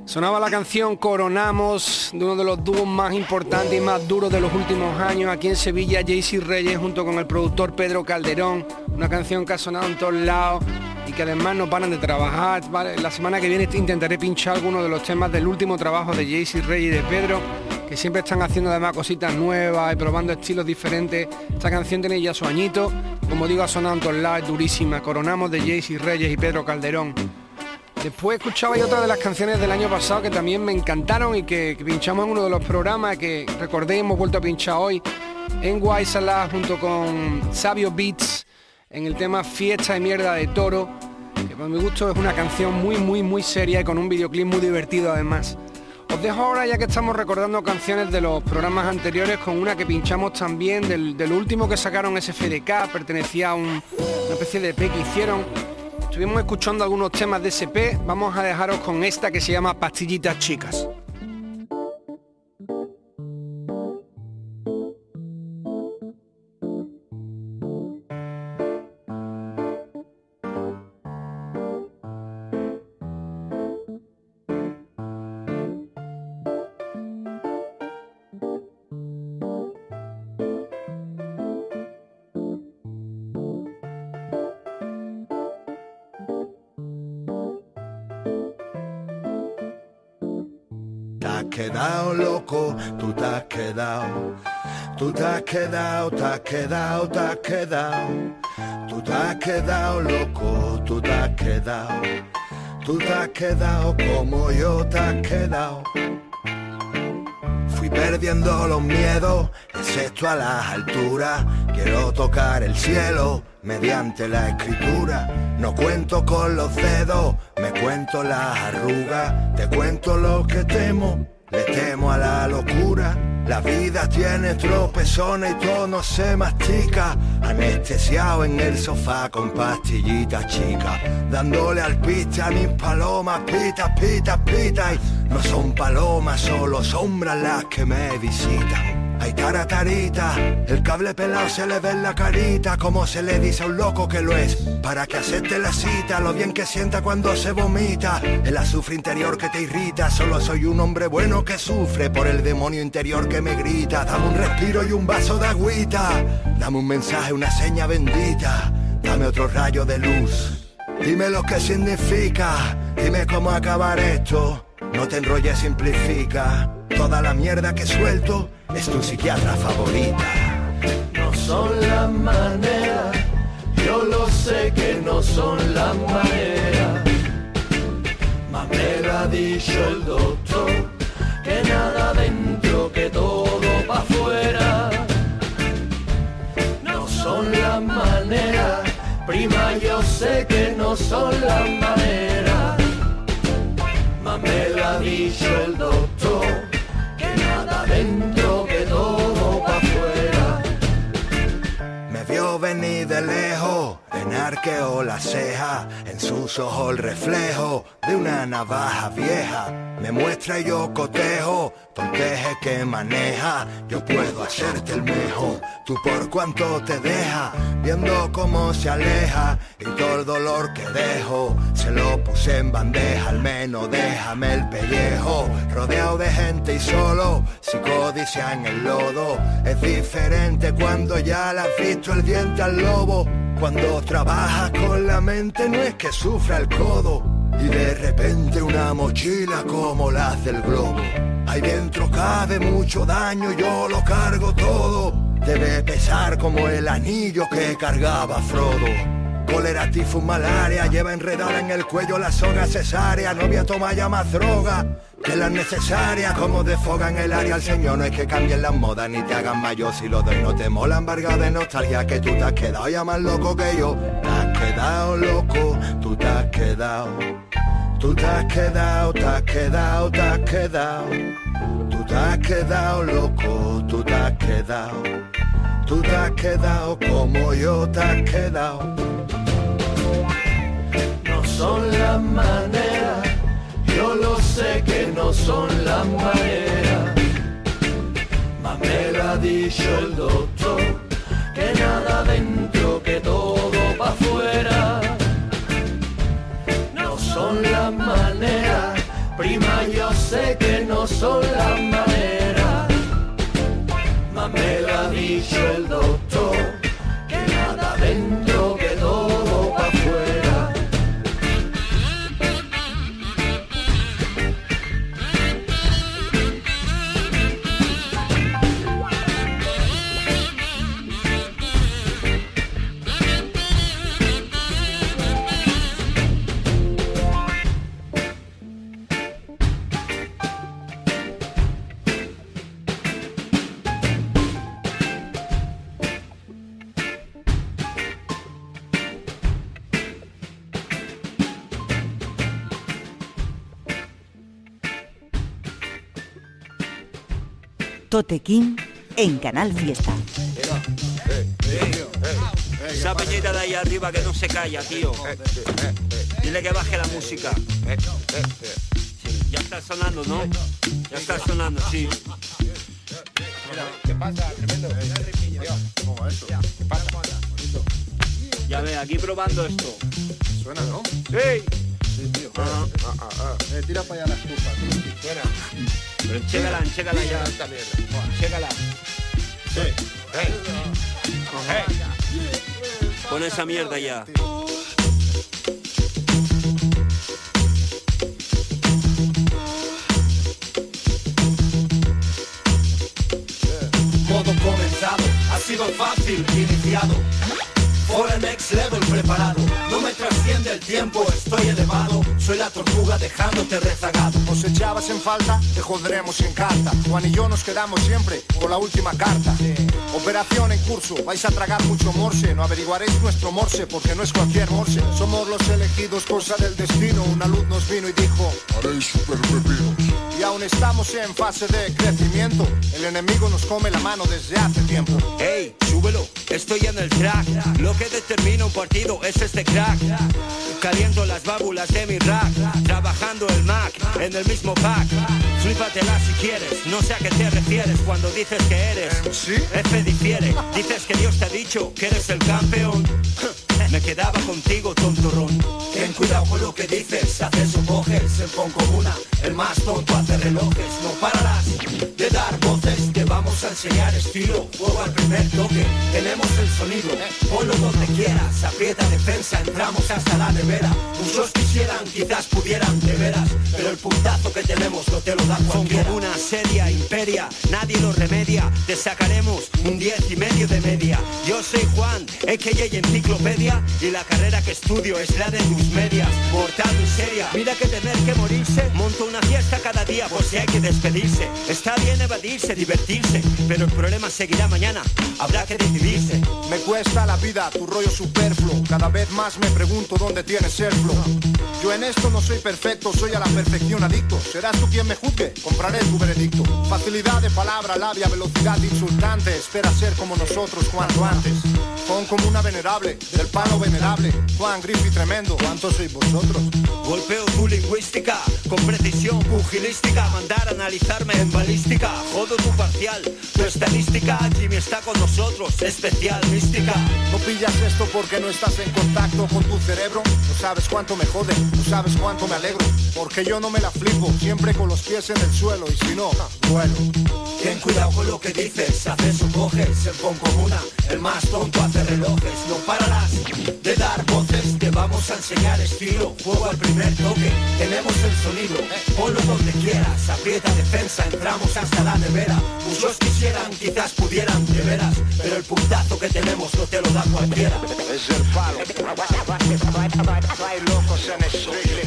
Sonaba la canción Coronamos de uno de los dúos más importantes y más duros de los últimos años aquí en Sevilla, Jaycee Reyes junto con el productor Pedro Calderón, una canción que ha sonado en todos lados y que además no paran de trabajar. La semana que viene intentaré pinchar algunos de los temas del último trabajo de Jaycee Reyes y de Pedro, que siempre están haciendo además cositas nuevas y probando estilos diferentes. Esta canción tiene ya su añito, como digo, ha sonado en todos lados, durísima. Coronamos de Jaycee Reyes y Pedro Calderón. Después escuchaba yo otra de las canciones del año pasado que también me encantaron y que, pinchamos en uno de los programas que recordé hemos vuelto a pinchar hoy en Guaysala junto con Sabio Beats en el tema Fiesta de Mierda de Toro, que por mi gusto es una canción muy muy muy seria y con un videoclip muy divertido además. Os dejo ahora ya que estamos recordando canciones de los programas anteriores con una que pinchamos también del, del último que sacaron SFDK, pertenecía a un- una especie de EP que hicieron Estuvimos escuchando algunos temas de SP, vamos a dejaros con esta que se llama Pastillitas Chicas. Loco, tú te has quedado. Tú te has quedado, te has quedado, te has quedado. Tú te has quedado loco, tú te has quedado. Tú te has quedado como yo te has quedado. Fui perdiendo los miedos, excepto a las alturas. Quiero tocar el cielo mediante la escritura. No cuento con los dedos, me cuento las arrugas. Te cuento lo que temo, le temo a la locura. La vida tiene tropezones y todo no se mastica. Anestesiado en el sofá con pastillitas chicas. Dándole al pista a mis palomas, pita, pita, pita. Y no son palomas, solo sombras las que me visitan. Hay taratarita, el cable pelado se le ve en la carita, como se le dice a un loco que lo es, para que acepte la cita, lo bien que sienta cuando se vomita, el azufre interior que te irrita, solo soy un hombre bueno que sufre por el demonio interior que me grita, dame un respiro y un vaso de agüita, dame un mensaje, una seña bendita, dame otro rayo de luz, dime lo que significa, dime cómo acabar esto, no te enrolles, simplifica, toda la mierda que suelto es tu psiquiatra favorita. No son las maneras, yo lo sé que no son las maneras. Mas me lo ha dicho el doctor, que nada dentro, que todo pa' afuera. No son las maneras, prima yo sé que no son las maneras. Mas me lo ha dicho el doctor, que nada dentro, arqueo la ceja, en sus ojos el reflejo de una navaja vieja. Me muestra y yo cotejo, tonteje que maneja, yo puedo hacerte el mejor, tú por cuánto te deja, viendo cómo se aleja y todo el dolor que dejo, se lo puse en bandeja, al menos déjame el pellejo, rodeado de gente y solo, psicodicia en el lodo, es diferente cuando ya le has visto el diente al lobo, cuando trabajas con la mente no es que sufra el codo, y de repente una mochila como las del globo. Ahí dentro cabe mucho daño, yo lo cargo todo. Debe pesar como el anillo que cargaba Frodo. Cólera, tifus, malaria, lleva enredada en el cuello la soga cesárea. No voy a tomar ya más droga que las necesarias. Como desfogan el área al señor, no es que cambien las modas ni te hagan mayor. Si lo doy no te mola, embargado de nostalgia que tú te has quedado ya más loco que yo. Quedado loco, tú te has quedado. Tú te has quedado, te has quedado, te has quedado. Tú te has quedado loco, tú te has quedado. Tú te has quedado como yo te has quedado. No son las maneras, yo lo sé que no son las maneras. Mas me lo ha dicho el doctor, que nada dentro, que todo que King en Canal Fiesta. Esa peñita de ahí arriba que no se calla, tío. Dile que baje la música. Sí, ya está sonando, ¿no? Ya está sonando, sí. ¿Qué pasa? Tremendo. ¿Qué pasa? Ya ve, aquí probando esto. Suena, ¿no? Sí. Sí, tío. Ah, ah, ah. Eh, tira para allá la estufa, tío. Suena. Pero enchécala, enchécala ya. Esta mierda. Enchécala. Sí. Hey. Pon esa mierda ya. Modo come sido fácil, iniciado. For el next level preparado. No me trasciende el tiempo, estoy elevado. Soy la tortuga dejándote rezagado. Os echabas en falta, te joderemos en carta. Juan y yo nos quedamos siempre con la última carta. Operación en curso, vais a tragar mucho morse. No averiguaréis nuestro morse porque no es cualquier morse. Somos los elegidos, cosa del destino. Una luz nos vino y dijo Haréis super Y aún estamos en fase de crecimiento. El enemigo nos come la mano desde hace tiempo. Ey, súbelo, estoy en el track. Lo que determina un partido es este crack. Caliento las válvulas de mi rack. Trabajando el Mac en el mismo pack. Flípatela si quieres, no sé a qué te refieres Cuando dices que eres F difiere, dices que Dios te ha dicho que eres el campeón *laughs* Me quedaba contigo, tontorrón. Ten cuidado con lo que dices, haces o coges pon como una, el más tonto hace relojes No pararás de dar voces vamos a enseñar estilo, fuego al primer toque. Tenemos el sonido, ponlo donde quieras. Aprieta defensa, entramos hasta la nevera. Muchos quisieran, quizás pudieran, de veras Pero el puntazo que tenemos no te lo da cualquiera. Como una seria imperia, nadie lo remedia. Te sacaremos un diez y medio de media. Yo soy Juan, a.k.a. enciclopedia Y la carrera que estudio es la de tus medias. Mortal miseria, mira que tener que morirse. Monto una fiesta cada día por si hay que despedirse. Está bien evadirse, divertirse Pero el problema seguirá mañana, habrá que decidirse. Me cuesta la vida, tu rollo superfluo. Cada vez más me pregunto dónde tienes el flow. Yo en esto no soy perfecto, soy a la perfección adicto. Serás tú quien me juzgue, compraré tu veredicto. Facilidad de palabra, labia, velocidad insultante. Espera ser como nosotros cuanto antes. Pon como una venerable, del palo venerable. Juan Griffith tremendo, ¿cuántos sois vosotros? Golpeo tu lingüística con precisión pugilística. Mandar a analizarme en balística. Jodo tu parcial, tu estadística Jimmy está con nosotros, especial mística. No pillas esto porque no estás en contacto con tu cerebro. No sabes cuánto me jode, no sabes cuánto me alegro. Porque yo no me la flipo, siempre con los pies en el suelo. Y si no, bueno. Ten cuidado con lo que dices, haces o coges El pon comuna, el más tonto hace relojes No pararás de dar voces vamos a enseñar estilo, fuego al primer toque Tenemos el sonido, ponlo donde quieras Aprieta defensa, entramos hasta la nevera Muchos quisieran, quizás pudieran, de veras Pero el puntazo que tenemos no te lo da cualquiera. Es el palo Hay locos en Strictly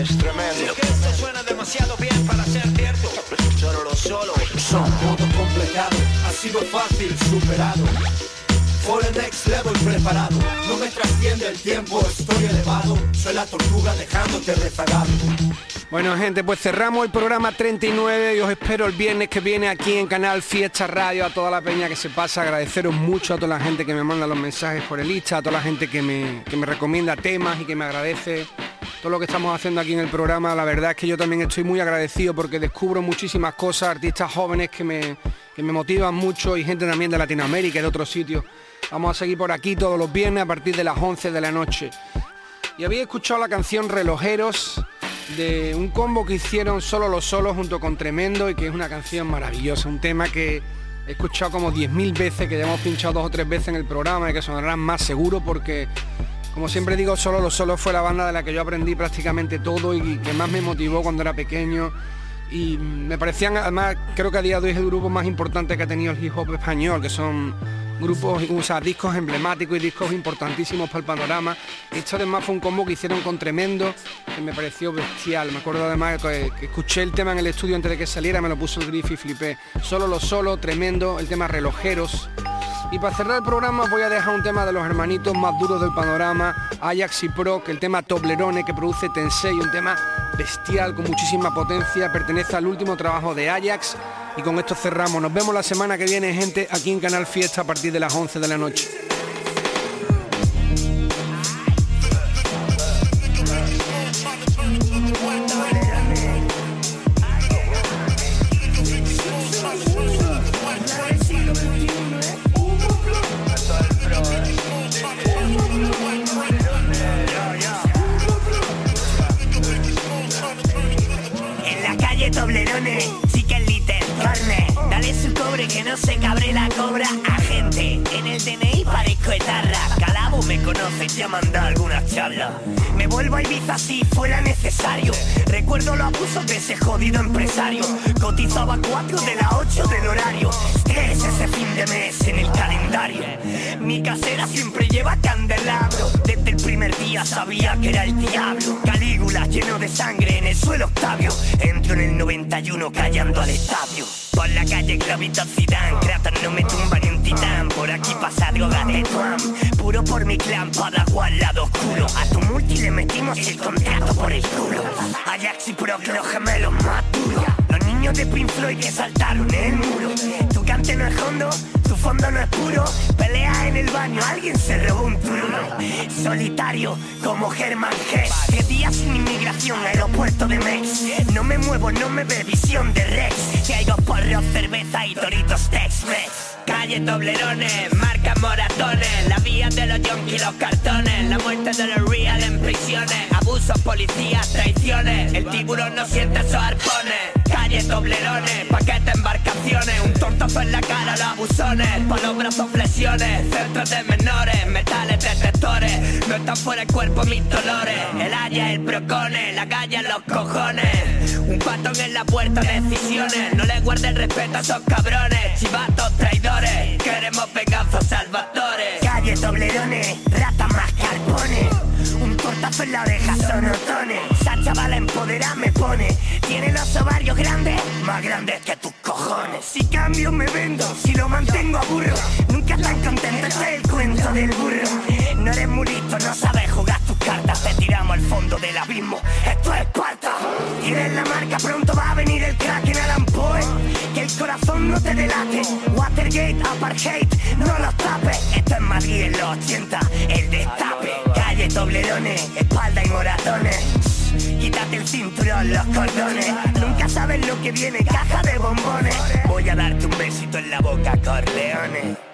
es tremendo. Es que esto suena demasiado bien para ser cierto. Solo. Los solos Son modo completado, ha sido fácil, superado For the next level preparado. No me trasciende el tiempo, estoy elevado. Soy la tortuga dejándote rezagado Bueno gente, pues cerramos el programa 39 y os espero el viernes que viene aquí en Canal Fiesta Radio a toda la peña que se pasa, agradeceros mucho a toda la gente que me manda los mensajes por el Insta, a toda la gente que me, que me recomienda temas y que me agradece todo lo que estamos haciendo aquí en el programa. La verdad es que yo también estoy muy agradecido porque descubro muchísimas cosas, artistas jóvenes que me, que me motivan mucho y gente también de Latinoamérica y de otros sitios. Vamos a seguir por aquí todos los viernes a partir de las 11 de la noche. Y había escuchado la canción Relojeros de un combo que hicieron solo los solos junto con Tremendo y que es una canción maravillosa, un tema que he escuchado como 10.000 veces, que ya hemos pinchado dos o tres veces en el programa y que sonarán más seguro porque, como siempre digo, solo los solos fue la banda de la que yo aprendí prácticamente todo y que más me motivó cuando era pequeño. Y me parecían, además, creo que a día de hoy es el grupo más importante que ha tenido el hip hop español, que son grupos, o sea, discos emblemáticos y discos importantísimos para el panorama. Esto además fue un combo que hicieron con Tremendo, que me pareció bestial. Me acuerdo además que, escuché el tema en el estudio antes de que saliera, me lo puso el Griff y flipé. Solo lo solo, Tremendo, el tema Relojeros. Y para cerrar el programa voy a dejar un tema de los hermanitos más duros del panorama, Ajax y Pro, que el tema Toblerone que produce Tensei, un tema bestial con muchísima potencia, pertenece al último trabajo de Ajax. Y con esto cerramos. Nos vemos la semana que viene, gente, aquí en Canal Fiesta a partir de las 11 de la noche. Conoce y te ha mandado alguna charla. Me vuelvo a Ibiza si fuera necesario. Recuerdo los abusos de ese jodido empresario. Cotizaba 4 de las 8 del horario. Tres ese fin de mes en el calendario. Mi casera siempre lleva candelabro. Desde el primer día sabía que era el diablo. Calígula lleno de sangre en el suelo Octavio. Entro en el 91 callando al estadio. Por la calle Globito Zidane, Kratos no me tumba ni un titán. Por aquí pasa droga de Tuam. Puro por mi clan, Padawan al lado oscuro. A tu multi le metimos el contrato por el culo. Ajax y Proc, los gemelos más duros. Los niños de Pink Floyd que saltaron el muro. Tu cante no es hondo, fondo no es puro. Pelea en el baño, alguien se robó un turno. Solitario como Germán Hess. Tres días sin inmigración, aeropuerto de Mex. No me muevo, no me ve visión de Rex. Caigo porro, cerveza y toritos Tex-Mex. Calle Toblerones, marca moratones, la vía de los yonkis, los cartones, la muerte de los real en prisiones, abusos, policías, traiciones, el tiburón no siente esos arpones, calle Toblerones, paquete embarcaciones, un tortazo en la cara, los abusones, pa' brazos flexiones, centros de menores, metales detectores, no están fuera el cuerpo mis dolores, el haya, el procone, la calle los cojones, un patón en la puerta, decisiones, no le guarde el respeto a esos cabrones, chivatos traidores, queremos venganza salvadores. Calle Toblerones, rata más carpones. Un tortazo en la oreja son otones. Esa chavala empoderada me pone. Tiene los ovarios grandes, más grandes que tus cojones. Si cambio me vendo, si lo mantengo a burro. Nunca tan contento, este es el cuento del burro. No eres muy listo, no sabes jugar cartas. Te tiramos al fondo del abismo. Esto es Esparta. Tienes la marca, pronto va a venir el crack en Alan Poe. Que el corazón no te delate. Watergate, apartheid, no los tapes. Esto es Madrid en los 80, el destape. Calle Toblerones, espalda y moratones. Quítate el cinturón, los cordones. Nunca sabes lo que viene, caja de bombones. Voy a darte un besito en la boca, Corleone.